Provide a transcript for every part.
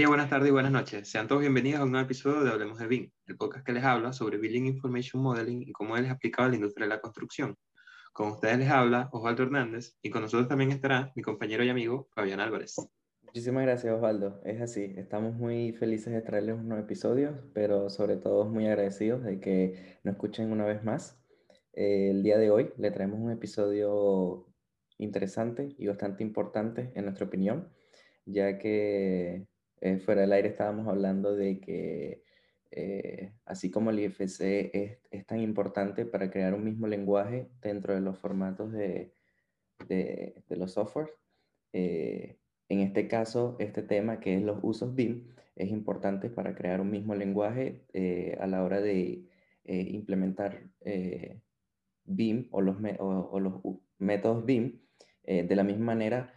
días, buenas tardes y buenas noches. Sean todos bienvenidos a un nuevo episodio de Hablemos de BIM, el podcast que les habla sobre Building Information Modeling y cómo él es aplicado a la industria de la construcción. Con ustedes les habla Osvaldo Hernández y con nosotros también estará mi compañero y amigo Fabián Álvarez. Muchísimas gracias Osvaldo, es así, estamos muy felices de traerles un nuevo episodio, pero sobre todo muy agradecidos de que nos escuchen una vez más. el día de hoy le traemos un episodio interesante y bastante importante en nuestra opinión, ya que eh, fuera del aire estábamos hablando de que eh, así como el IFC es, es, tan importante para crear un mismo lenguaje dentro de los formatos de, de, los softwares, eh, en este caso, este tema que es los usos BIM es importante para crear un mismo lenguaje a la hora de implementar BIM o los, o los métodos BIM de la misma manera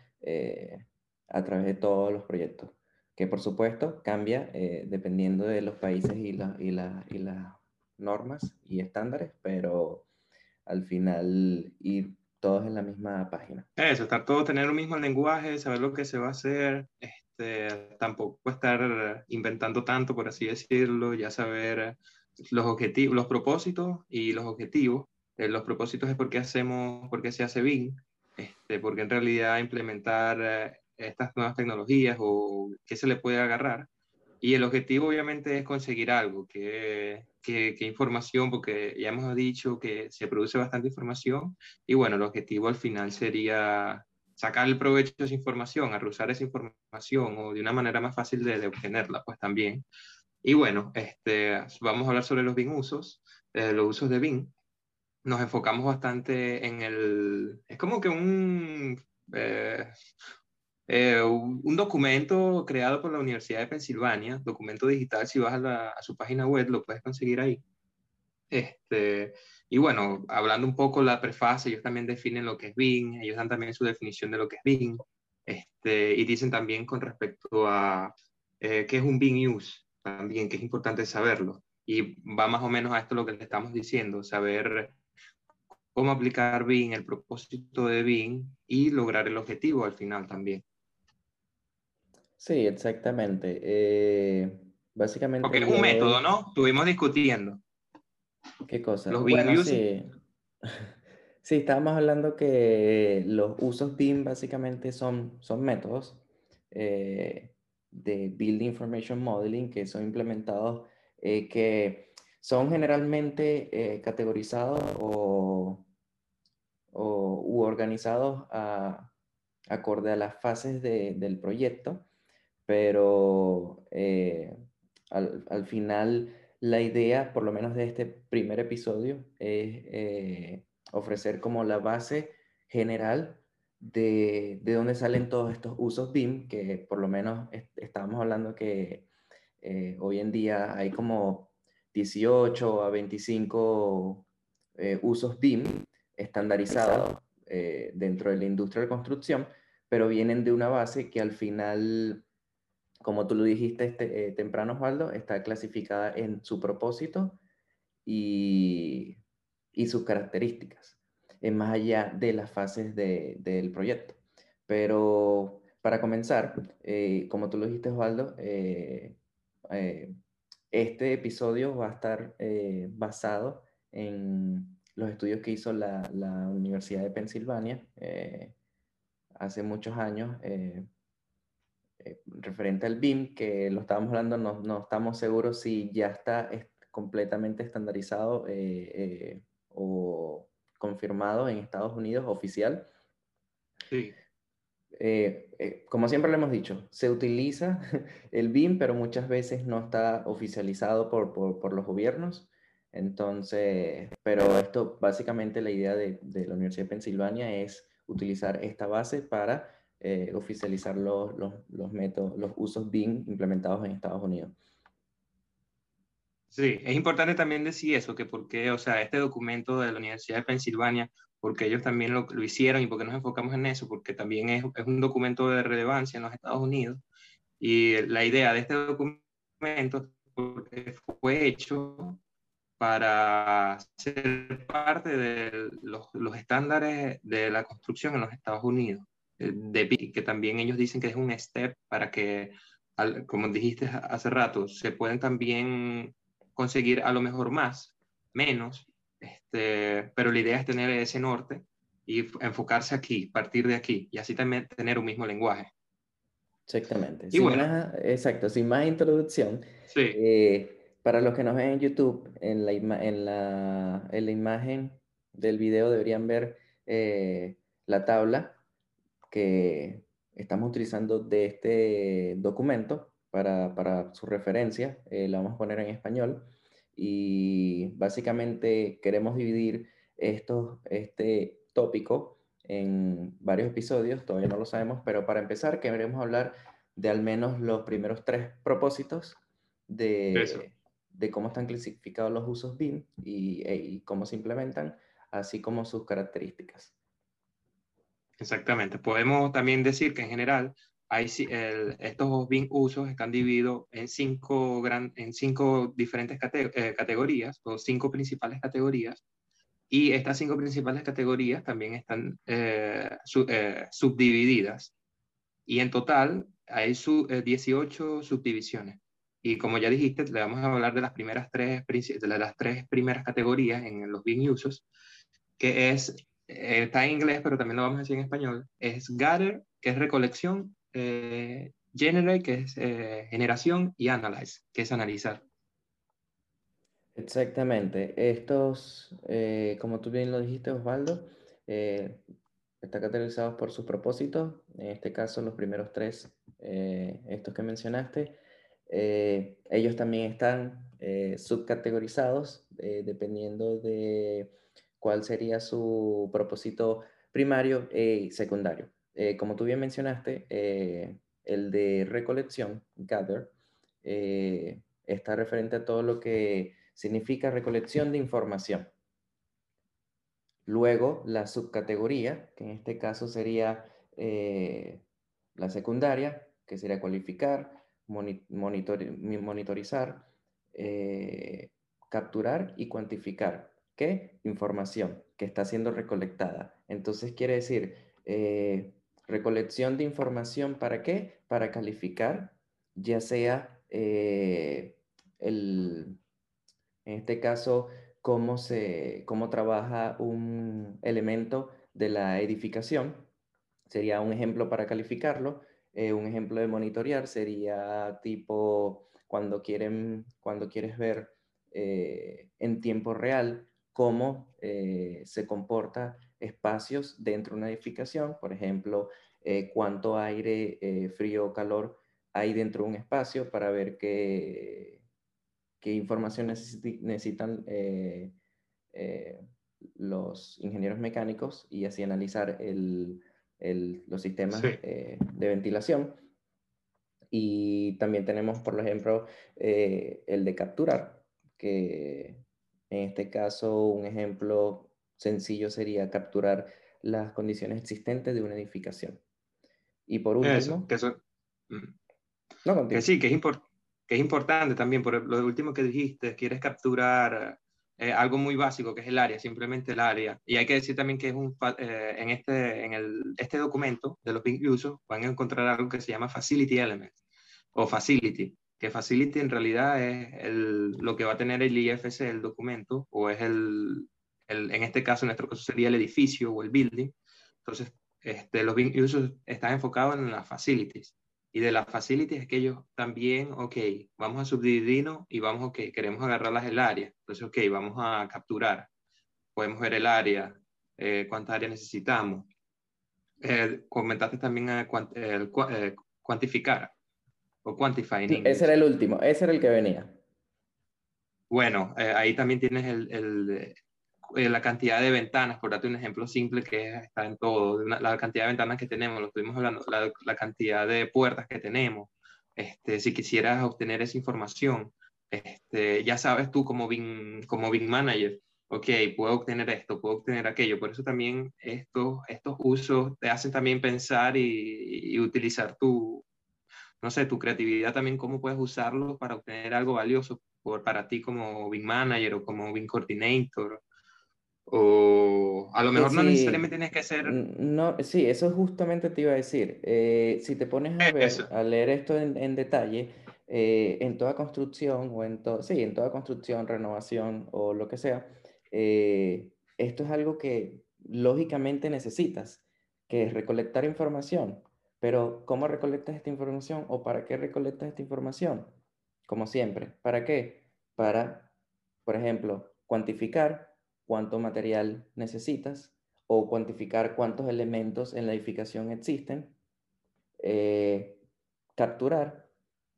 a través de todos los proyectos que por supuesto cambia eh, dependiendo de los países y, y, y las normas y estándares, pero al final ir todos en la misma página. Eso, estar todos, tener un mismo lenguaje, saber lo que se va a hacer, este, tampoco estar inventando tanto, por así decirlo, ya saber los objetivos, los propósitos y los objetivos. Eh, los propósitos es por qué hacemos, por qué se hace BIM, este, porque en realidad implementar eh, estas nuevas tecnologías o qué se le puede agarrar. Y el objetivo obviamente es conseguir algo, que, que, información, porque ya hemos dicho que se produce bastante información y bueno, el objetivo al final sería sacar el provecho de esa información, arrusar esa información o de una manera más fácil de, obtenerla, pues también. Y bueno, este, vamos a hablar sobre los BIM usos, eh, los usos de BIM. Nos enfocamos bastante en el... Es como que un... Eh, eh, un, documento creado por la Universidad de Pensilvania, documento digital, si vas a, su página web lo puedes conseguir ahí. Este, y bueno, hablando un poco la prefase, ellos también definen lo que es BIM, ellos dan también su definición de lo que es BIM, este, y dicen también con respecto a eh, qué es un BIM use, también que es importante saberlo. Y va más o menos a esto lo que le estamos diciendo, saber cómo aplicar BIM, el propósito de BIM y lograr el objetivo al final también. Sí, exactamente. Eh, básicamente. Porque es un método, ¿no? Estuvimos discutiendo. ¿Qué cosa? Los bueno, sí. sí, estábamos hablando que los usos BIM básicamente son, son métodos eh, de Build Information Modeling que son implementados, eh, que son generalmente categorizados o, o, u organizados a, acorde a las fases de, del proyecto pero eh, al, final la idea, por lo menos de este primer episodio, es eh, ofrecer como la base general de, de dónde salen todos estos usos BIM, que por lo menos estábamos hablando que eh, hoy en día hay como 18 a 25 usos BIM estandarizados dentro de la industria de construcción, pero vienen de una base que al final como tú lo dijiste este, eh, temprano, Osvaldo, está clasificada en su propósito y, y sus características, en más allá de las fases de, del proyecto. Pero para comenzar, eh, como tú lo dijiste, Osvaldo, eh, este episodio va a estar basado en los estudios que hizo la, la Universidad de Pensilvania hace muchos años eh, referente al BIM, que lo estábamos hablando, no, no estamos seguros si ya está completamente estandarizado eh, eh, o confirmado en Estados Unidos oficial. Sí. como siempre le hemos dicho, se utiliza el BIM, pero muchas veces no está oficializado por, por, por los gobiernos. Entonces, pero esto básicamente la idea de, de la Universidad de Pensilvania es utilizar esta base para eh, oficializar los, los, los, métodos, los usos BIM implementados en Estados Unidos. Sí, es importante también decir eso, que porque, o sea, este documento de la Universidad de Pensilvania, porque ellos también lo, lo hicieron y porque nos enfocamos en eso, porque también es, es, un documento de relevancia en los Estados Unidos. Y la idea de este documento fue hecho para ser parte de los, los estándares de la construcción en los Estados Unidos de que también ellos dicen que es un step para que como dijiste hace rato, se pueden también conseguir a lo mejor más, menos, este, pero la idea es tener ese norte y enfocarse aquí, partir de aquí, y así también tener un mismo lenguaje. Exactamente. sin más, exacto, sin más introducción. Eh, para los que nos ven en YouTube, en la, en la, en la imagen del video deberían ver eh, la tabla que estamos utilizando de este documento para, para su referencia. Eh, la vamos a poner en español. Y básicamente queremos dividir estos, este tópico en varios episodios, todavía no lo sabemos, pero para empezar queremos hablar de al menos los primeros tres propósitos de, de cómo están clasificados los usos BIM y, e, y, cómo se implementan, así como sus características. Exactamente. Podemos también decir que en general hay, estos BIM usos están divididos en cinco, gran, en cinco diferentes eh, categorías o cinco principales categorías y estas cinco principales categorías también están eh, eh, subdivididas. Y en total hay 18 eh, subdivisiones. Y como ya dijiste, le vamos a hablar de las primeras tres, de las tres primeras categorías en los BIM usos, que es, está en inglés, pero también lo vamos a decir en español, es gather, que es recolección, generate, que es generación, y analyze, que es analizar. Exactamente. Estos, eh, como tú bien lo dijiste, Osvaldo, eh, están categorizados por sus propósitos. En este caso, los primeros tres, eh, estos que mencionaste, ellos también están subcategorizados dependiendo de cuál sería su propósito primario y secundario. como tú bien mencionaste, el de recolección, gather, está referente a todo lo que significa recolección de información. Luego, la subcategoría, que en este caso sería eh, la secundaria, que sería cualificar, monitorizar, eh, capturar y cuantificar. ¿Qué? Información que está siendo recolectada. Entonces quiere decir, eh, recolección de información para qué? Para calificar, ya sea el, en este caso, cómo, se, cómo trabaja un elemento de la edificación. Sería un ejemplo para calificarlo. Eh, un ejemplo de monitorear sería tipo cuando, quieren, cuando quieres ver eh, en tiempo real cómo eh, se comporta espacios dentro de una edificación, por ejemplo, cuánto aire, frío o calor hay dentro de un espacio para ver que qué información necesitan eh, eh, los ingenieros mecánicos y así analizar los sistemas eh, de ventilación. Y también tenemos, por ejemplo, el de capturar, que en este caso un ejemplo sencillo sería capturar las condiciones existentes de una edificación. Y por último... que, mm. no, que sí, que es importante que es importante también, por lo último que dijiste, quieres capturar eh, algo muy básico que es el área, simplemente el área. Y hay que decir también que es un, eh, en, este, en el, este documento de los Big Usos van a encontrar algo que se llama Facility Element o Facility, que Facility en realidad es el, lo que va a tener el IFC, el documento, o es el, el, en este caso, en nuestro caso sería el edificio o el building. Entonces, este, los Big Usos están enfocados en las facilities. Y de las facilities es que ellos también, ok, vamos a subdividirnos y vamos, ok, queremos agarrarlas el área. Entonces, ok, vamos a capturar. Podemos ver el área, eh, cuántas áreas necesitamos. Eh, comentaste también el, eh, cuantificar o quantify. ese era el último, ese era el que venía. Bueno, ahí también tienes el, eh, la cantidad de ventanas, por darte un ejemplo simple que está en todo, la cantidad de ventanas que tenemos, lo estuvimos hablando, la, cantidad de puertas que tenemos. Este, si quisieras obtener esa información, este, ya sabes tú como BIM, como BIM Manager, ok, puedo obtener esto, puedo obtener aquello. Por eso también estos, estos usos te hacen también pensar y, y utilizar tu, no sé, tu creatividad también, cómo puedes usarlo para obtener algo valioso por, para ti como BIM Manager o como BIM Coordinator O a lo mejor no necesariamente tienes que ser... No, sí, eso justamente te iba a decir. Eh, si te pones a, ver, a leer esto en, en detalle, eh, en toda construcción o en todo, sí, en toda construcción, renovación o lo que sea, eh, esto es algo que lógicamente necesitas, que es recolectar información. Pero ¿cómo recolectas esta información o para qué recolectas esta información? Como siempre, ¿para qué? Para, por ejemplo, cuantificar cuánto material necesitas o cuantificar cuántos elementos en la edificación existen, eh, capturar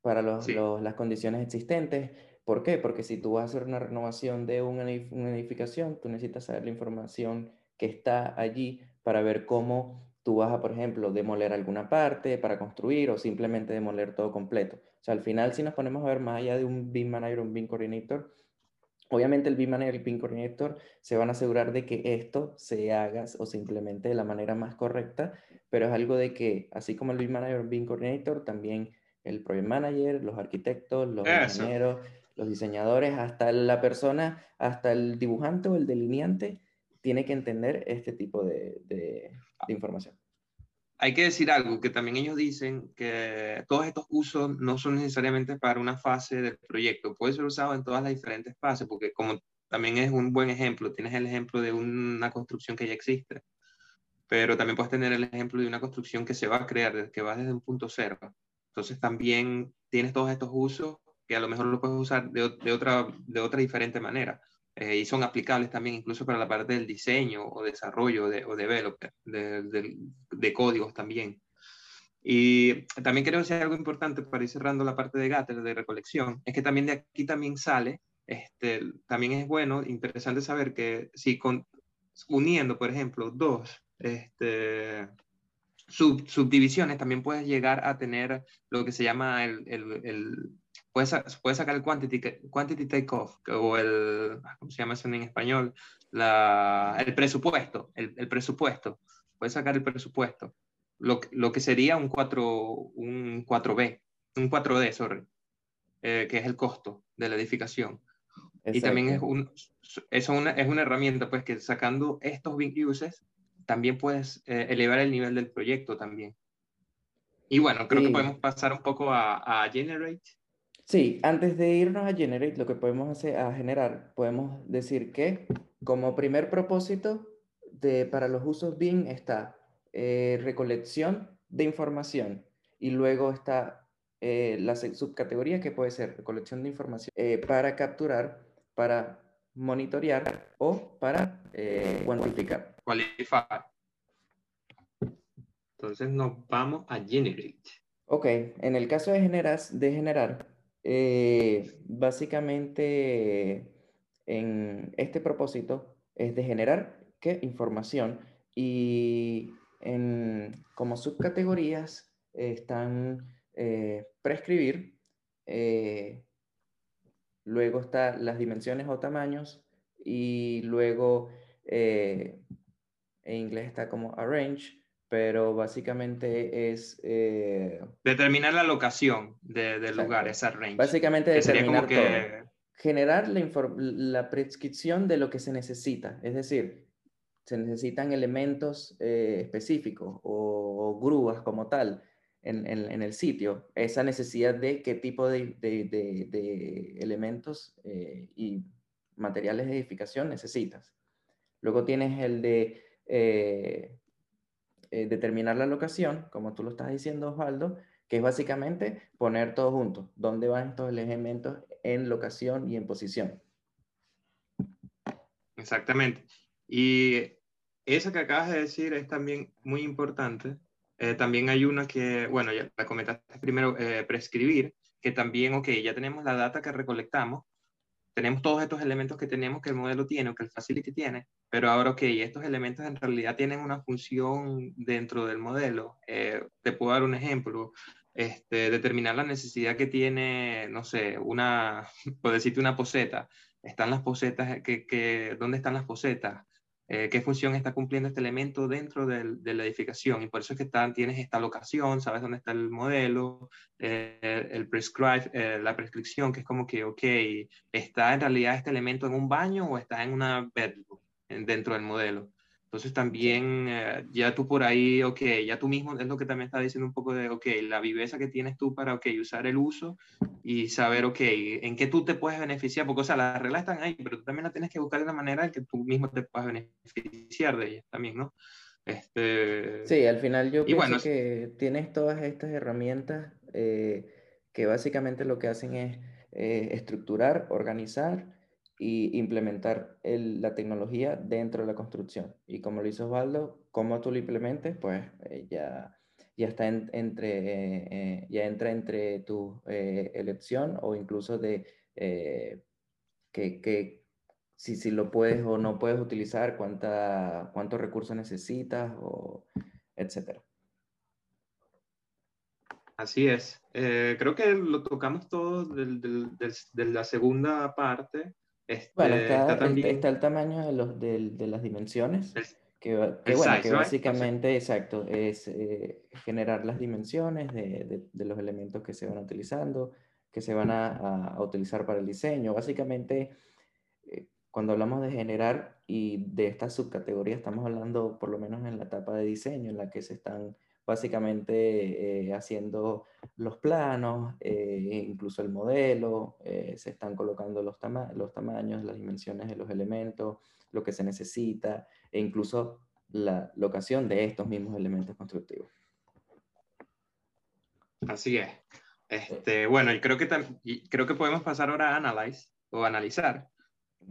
para las condiciones existentes. ¿Por qué? Porque si tú vas a hacer una renovación de una, edificación, tú necesitas saber la información que está allí para ver cómo tú vas a, por ejemplo, demoler alguna parte para construir o simplemente demoler todo completo. O sea, al final, si nos ponemos a ver más allá de un BIM Manager o un BIM Coordinator, obviamente el BIM Manager y el BIM Coordinator se van a asegurar de que esto se haga o se implemente de la manera más correcta, pero es algo de que, así como el BIM Manager o el BIM Coordinator, también el project manager, los arquitectos, los ingenieros, los diseñadores, hasta la persona, hasta el dibujante o el delineante, tiene que entender este tipo de, de, Hay que decir algo, que también ellos dicen que todos estos usos no son necesariamente para una fase del proyecto, puede ser usado en todas las diferentes fases, porque como también es un buen ejemplo, tienes el ejemplo de una construcción que ya existe, pero también puedes tener el ejemplo de una construcción que se va a crear, que va desde un punto cero. Entonces también tienes todos estos usos que a lo mejor lo puedes usar de, otra, de otra diferente manera. Eh, y son aplicables también incluso para la parte del diseño o desarrollo de, o developer, de, de, códigos también. Y también quiero decir algo importante para ir cerrando la parte de Gatter, de recolección, es que también de aquí también sale, este, también es bueno, interesante saber que si con, uniendo, por ejemplo, dos este, subdivisiones, también puedes llegar a tener lo que se llama el puedes, puedes, sacar el quantity, quantity takeoff, o el, ah, ¿cómo se llama eso en español? La, el presupuesto, el, el, presupuesto. Puedes sacar el presupuesto. Lo, lo, que sería un, 4, un 4B, un 4D, sorry, eh, que es el costo de la edificación. Y también es, un, es, una, es una herramienta, pues, que sacando estos big uses, también puedes eh, elevar el nivel del proyecto también. Y bueno, creo que podemos pasar un poco a, a, Generate. Sí, antes de irnos a Generate, lo que podemos hacer a generar, podemos decir que como primer propósito de, para los usos BIM está eh, recolección de información y luego está eh, la subcategoría que puede ser recolección de información para capturar, para monitorear o para cuantificar. Qualify. Entonces nos vamos a Generate. Ok, en el caso de, de generar, eh, básicamente en este propósito es de generar ¿qué? información y en, como subcategorías están eh, prescribir, eh, luego están las dimensiones o tamaños y luego en inglés está como arrange, pero básicamente es... Eh, determinar la locación del lugar, esa arrange. Básicamente determinar todo. Generar la, la, prescripción de lo que se necesita, es decir, se necesitan elementos eh, específicos o, grúas como tal en, en, el sitio, esa necesidad de qué tipo de, de, de, elementos eh, y materiales de edificación necesitas. Luego tienes el de eh, eh, determinar la locación, como tú lo estás diciendo, Osvaldo, que es básicamente poner todo junto, dónde van estos elementos en locación y en posición. Exactamente. Y esa que acabas de decir es también muy importante. Eh, también hay una que, bueno, ya la comentaste primero, prescribir, que también, ok, ya tenemos la data que recolectamos, tenemos todos estos elementos que tenemos que el modelo tiene o que el facility tiene, pero ahora, ok, estos elementos en realidad tienen una función dentro del modelo. Eh, te puedo dar un ejemplo. Este, determinar la necesidad que tiene, no sé, una, por decirte una poseta. Están las posetas, que, ¿dónde están las posetas? Eh, qué función está cumpliendo este elemento dentro del, de la edificación. Y por eso es que están, tienes esta locación, sabes dónde está el modelo, eh, el prescribe, eh, la prescripción, que es como que, ok, ¿está en realidad este elemento en un baño o está en una bedroom? Dentro del modelo. Entonces también eh, ya tú por ahí, ok, ya tú mismo es lo que también está diciendo un poco de, ok, la viveza que tienes tú para, ok, usar el uso y saber, ok, en qué tú te puedes beneficiar, porque, o sea, las reglas están ahí, pero tú también las tienes que buscar de una manera en que tú mismo te puedas beneficiar de ellas también, ¿no? Este... Sí, al final yo pienso que tienes todas estas herramientas eh, que básicamente lo que hacen es eh, estructurar, organizar y implementar la tecnología dentro de la construcción. Y como lo hizo Osvaldo, cómo tú lo implementes, pues eh, ya, ya está entre, eh, eh, ya entra entre tu elección o incluso de que, que si, si, lo puedes o no puedes utilizar, cuánta, cuántos recursos necesitas, o etcétera. Así es. creo que lo tocamos todo de la segunda parte bueno, este, está, también... está, el tamaño de, los, de, las dimensiones, que, bueno, que básicamente, exacto, es eh, generar las dimensiones de, de, los elementos que se van utilizando, que se van a, a, utilizar para el diseño. Básicamente, eh, cuando hablamos de generar y de estas subcategorías, estamos hablando por lo menos en la etapa de diseño, en la que se están básicamente eh, haciendo los planos, eh, incluso el modelo, eh, se están colocando los, los tamaños, las dimensiones de los elementos, lo que se necesita e incluso la locación de estos mismos elementos constructivos. Así es. Este, bueno, y creo que, creo que podemos pasar ahora a Analyze o analizar,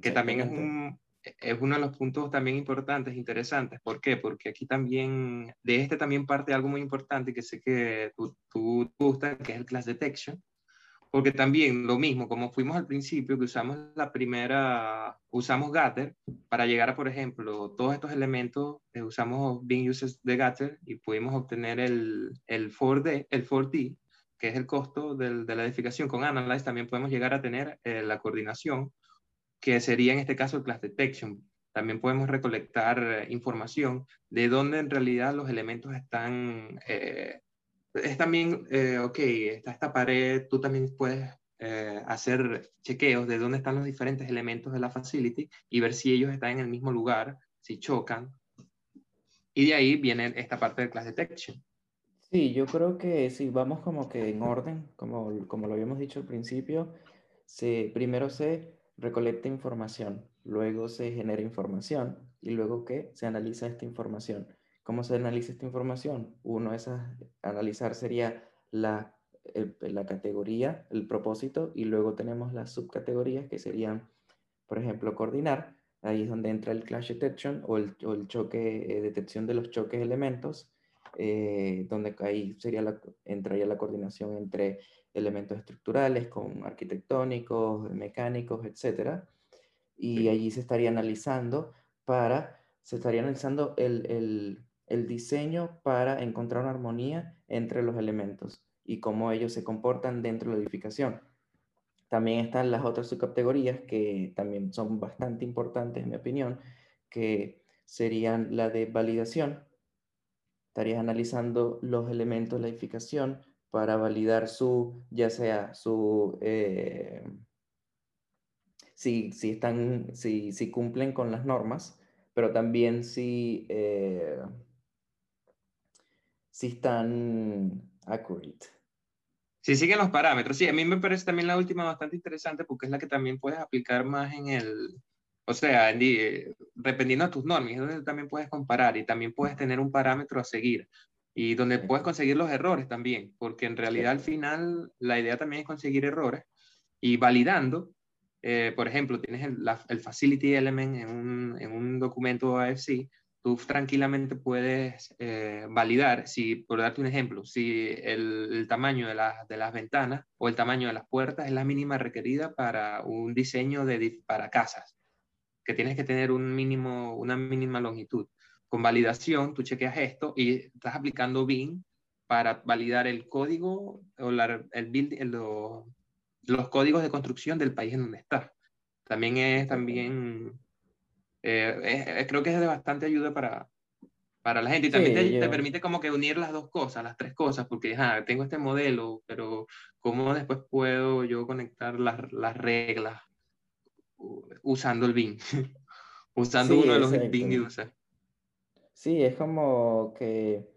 que también es un, es uno de los puntos también importantes, interesantes. ¿Por qué? Porque aquí también, de este también parte algo muy importante que sé que tú, tú, gustas, que es el class detection. Porque también lo mismo, como fuimos al principio, que usamos la primera, usamos Gatter para llegar a, por ejemplo, todos estos elementos, eh, usamos Being Uses de Gatter y pudimos obtener el, el 4D, el 4D, que es el costo de la edificación. Con Analyze también podemos llegar a tener eh, la coordinación que sería en este caso el class detection. También podemos recolectar eh, información de dónde en realidad los elementos están. Eh, es también, eh, ok, está esta pared, tú también puedes hacer chequeos de dónde están los diferentes elementos de la facility y ver si ellos están en el mismo lugar, si chocan. Y de ahí viene esta parte del class detection. Sí, yo creo que si vamos como que en orden, como, como lo habíamos dicho al principio, se, primero se recolecta información, luego se genera información y luego que se analiza esta información. ¿Cómo se analiza esta información? Uno de esas, analizar sería la, la categoría, el propósito, y luego tenemos las subcategorías que serían, por ejemplo, coordinar. Ahí es donde entra el clash detection o el, o el choque, eh, detección de los choques elementos, eh, donde ahí sería la, entraría la coordinación entre elementos estructurales con arquitectónicos, mecánicos, etc. Y allí se estaría analizando para, se estaría analizando el, el, el diseño para encontrar una armonía entre los elementos y cómo ellos se comportan dentro de la edificación. También están las otras subcategorías que también son bastante importantes en mi opinión, que serían la de validación. Estarías analizando los elementos de la edificación para validar su, ya sea su, eh, si, si, están, si, si, cumplen con las normas, pero también si, eh, si están accurate. Si siguen los parámetros, sí, a mí me parece también la última bastante interesante porque es la que también puedes aplicar más en el, o sea, eh, dependiendo de tus normas, es donde también puedes comparar y también puedes tener un parámetro a seguir y donde puedes conseguir los errores también, porque en realidad al final la idea también es conseguir errores y validando, eh, por ejemplo, tienes el, el facility element en un, en un, documento AFC, tú tranquilamente puedes eh, validar, si, por darte un ejemplo, si el, el tamaño de, de, las ventanas o el tamaño de las puertas es la mínima requerida para un diseño de, para casas, que tienes que tener un mínimo, una mínima longitud con validación, tú chequeas esto y estás aplicando BIM para validar el código o la, el build, los códigos de construcción del país en donde estás. También es, también, eh, creo que es de bastante ayuda para, para la gente y también te, permite como que unir las dos cosas, las tres cosas, porque tengo este modelo, pero ¿cómo después puedo yo conectar las, las reglas usando el BIM? usando uno de los Bing Users. Sí, es como que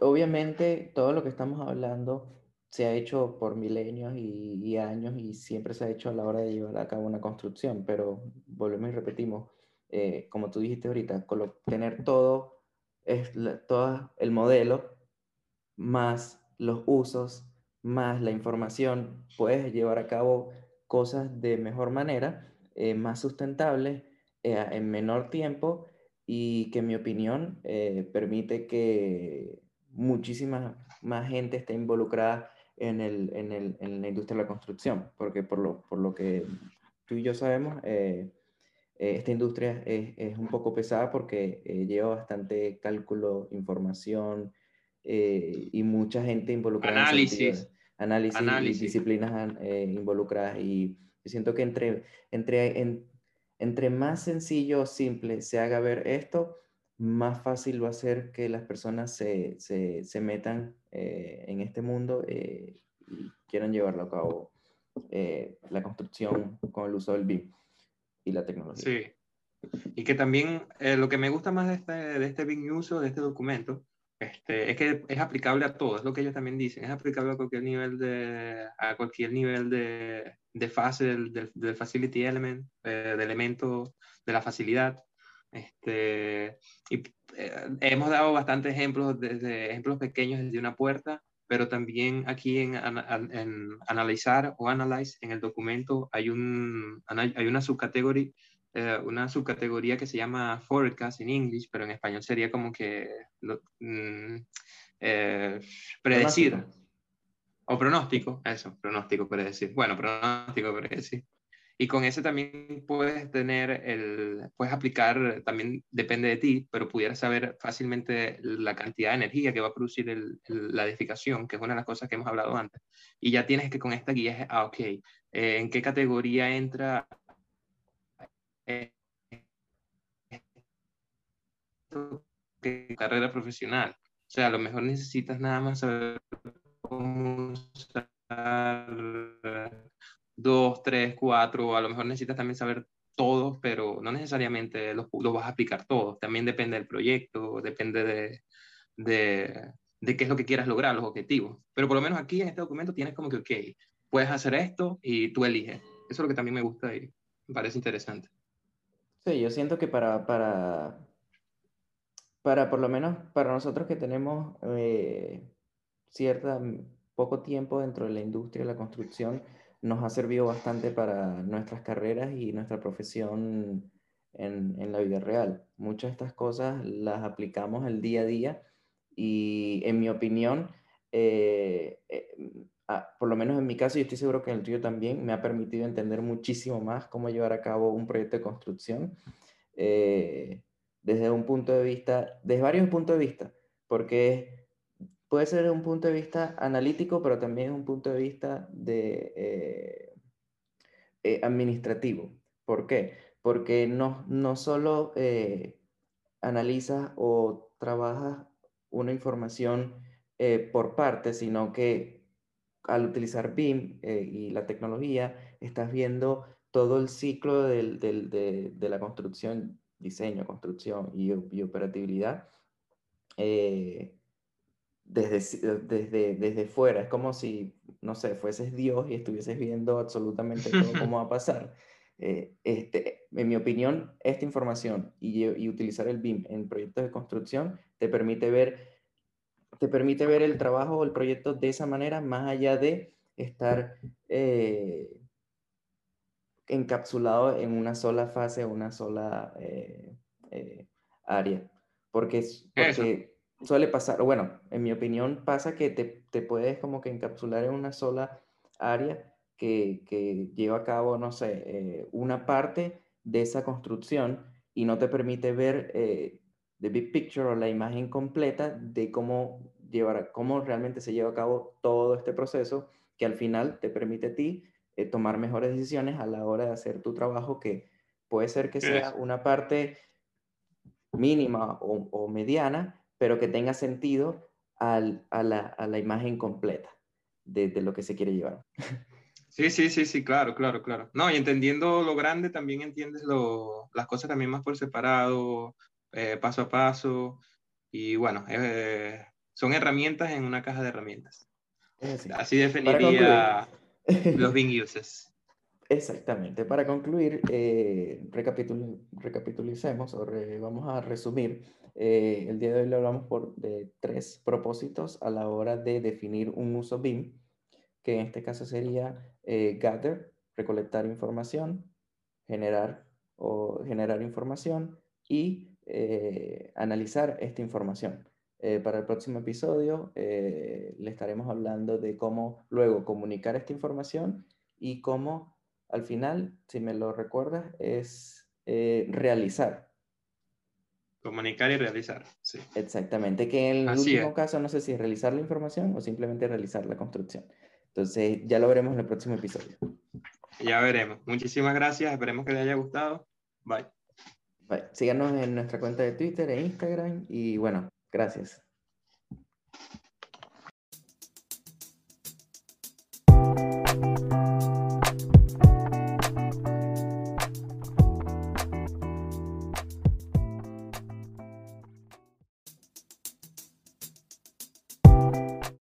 obviamente todo lo que estamos hablando se ha hecho por milenios y, años y siempre se ha hecho a la hora de llevar a cabo una construcción, pero volvemos y repetimos, eh, como tú dijiste ahorita, tener todo, es todo el modelo más los usos, más la información, puedes llevar a cabo cosas de mejor manera, eh, más sustentables, eh, en menor tiempo y que en mi opinión permite que muchísima más gente esté involucrada en, el, en, el, en la industria de la construcción, porque por lo, por lo que tú y yo sabemos, eh, eh, esta industria es, es, un poco pesada porque eh, lleva bastante cálculo, información y mucha gente involucrada. Análisis. En análisis, análisis, y disciplinas involucradas. Y siento que entre, entre, entre más sencillo o simple se haga ver esto, más fácil va a ser que las personas se, se, se metan eh, en este mundo eh, y quieran llevarlo a cabo eh, la construcción con el uso del BIM y la tecnología. Sí. Y que también lo que me gusta más de este, de este BIM uso, de este documento, este, es que es aplicable a todo, es lo que ellos también dicen, es aplicable a cualquier nivel de, a cualquier nivel de, de fase del, del, del, facility element, de elemento de la facilidad. Este, y eh, hemos dado bastantes ejemplos, desde ejemplos pequeños desde una puerta, pero también aquí en, en analizar o analyze en el documento hay, un, hay una subcategoría, eh, una subcategoría que se llama forecast en inglés, pero en español sería como que mm, eh, predecir. O pronóstico, eso, pronóstico, predecir. Bueno, pronóstico, predecir. Y con ese también puedes tener el, puedes aplicar, también depende de ti, pero pudieras saber fácilmente la cantidad de energía que va a producir la edificación, que es una de las cosas que hemos hablado antes. Y ya tienes que con esta guía, ah, ok, eh, ¿en qué categoría entra ¿Qué carrera profesional? O sea, a lo mejor necesitas nada más saber cómo usar dos, tres, cuatro, a lo mejor necesitas también saber todos, pero no necesariamente los, vas a aplicar todos. También depende del proyecto, depende de, de, de, qué es lo que quieras lograr, los objetivos. Pero por lo menos aquí en este documento tienes como que, ok, puedes hacer esto y tú eliges. Eso es lo que también me gusta y me parece interesante. Sí, yo siento que para, para, para por lo menos para nosotros que tenemos eh, cierta poco tiempo dentro de la industria de la construcción, nos ha servido bastante para nuestras carreras y nuestra profesión en, en, la vida real. Muchas de estas cosas las aplicamos el día a día y en mi opinión, eh, eh, por lo menos en mi caso, y estoy seguro que en el tuyo también, me ha permitido entender muchísimo más cómo llevar a cabo un proyecto de construcción eh, desde un punto de vista, desde varios puntos de vista, porque puede ser un punto de vista analítico, pero también un punto de vista de, eh, eh, administrativo. ¿Por qué? Porque no, no solo eh, analizas o trabajas una información por parte, sino que al utilizar BIM y la tecnología, estás viendo todo el ciclo de, la construcción, diseño, construcción y, y operatividad desde, desde, desde fuera. Es como si, no sé, fueses Dios y estuvieses viendo absolutamente todo cómo va a pasar. Eh, este, en mi opinión, esta información y, y, utilizar el BIM en proyectos de construcción te permite ver te permite ver el trabajo o el proyecto de esa manera, más allá de estar eh, encapsulado en una sola fase, una sola eh, área. Porque, porque suele pasar, bueno, en mi opinión pasa que te, te puedes como que encapsular en una sola área que, que lleva a cabo, no sé, eh, una parte de esa construcción y no te permite ver eh, the big picture o la imagen completa de cómo, llevar, cómo realmente se lleva a cabo todo este proceso que al final te permite a ti eh, tomar mejores decisiones a la hora de hacer tu trabajo que puede ser que sea una parte mínima o, o mediana, pero que tenga sentido al, a, la, a, la, imagen completa de, de, lo que se quiere llevar. Sí, sí, sí, sí, claro, claro, claro. No, y entendiendo lo grande, también entiendes lo, las cosas también más por separado, eh, paso a paso. Y bueno, eh, son herramientas en una caja de herramientas. Así definiría los Bing uses. Exactamente. Para concluir, eh, recapitulicemos o vamos a resumir. Eh, el día de hoy le hablamos por, de tres propósitos a la hora de definir un uso BIM, que en este caso sería eh, gather, recolectar información, generar o generar información y analizar esta información. para el próximo episodio le estaremos hablando de cómo luego comunicar esta información y cómo al final, si me lo recuerdas, es eh, realizar. Comunicar y realizar, sí. Exactamente, que en el último caso no sé si es realizar la información o simplemente realizar la construcción. Entonces, ya lo veremos en el próximo episodio. Ya veremos. Muchísimas gracias, esperemos que les haya gustado. Bye. Bye. Síganos en nuestra cuenta de Twitter e Instagram y bueno, gracias.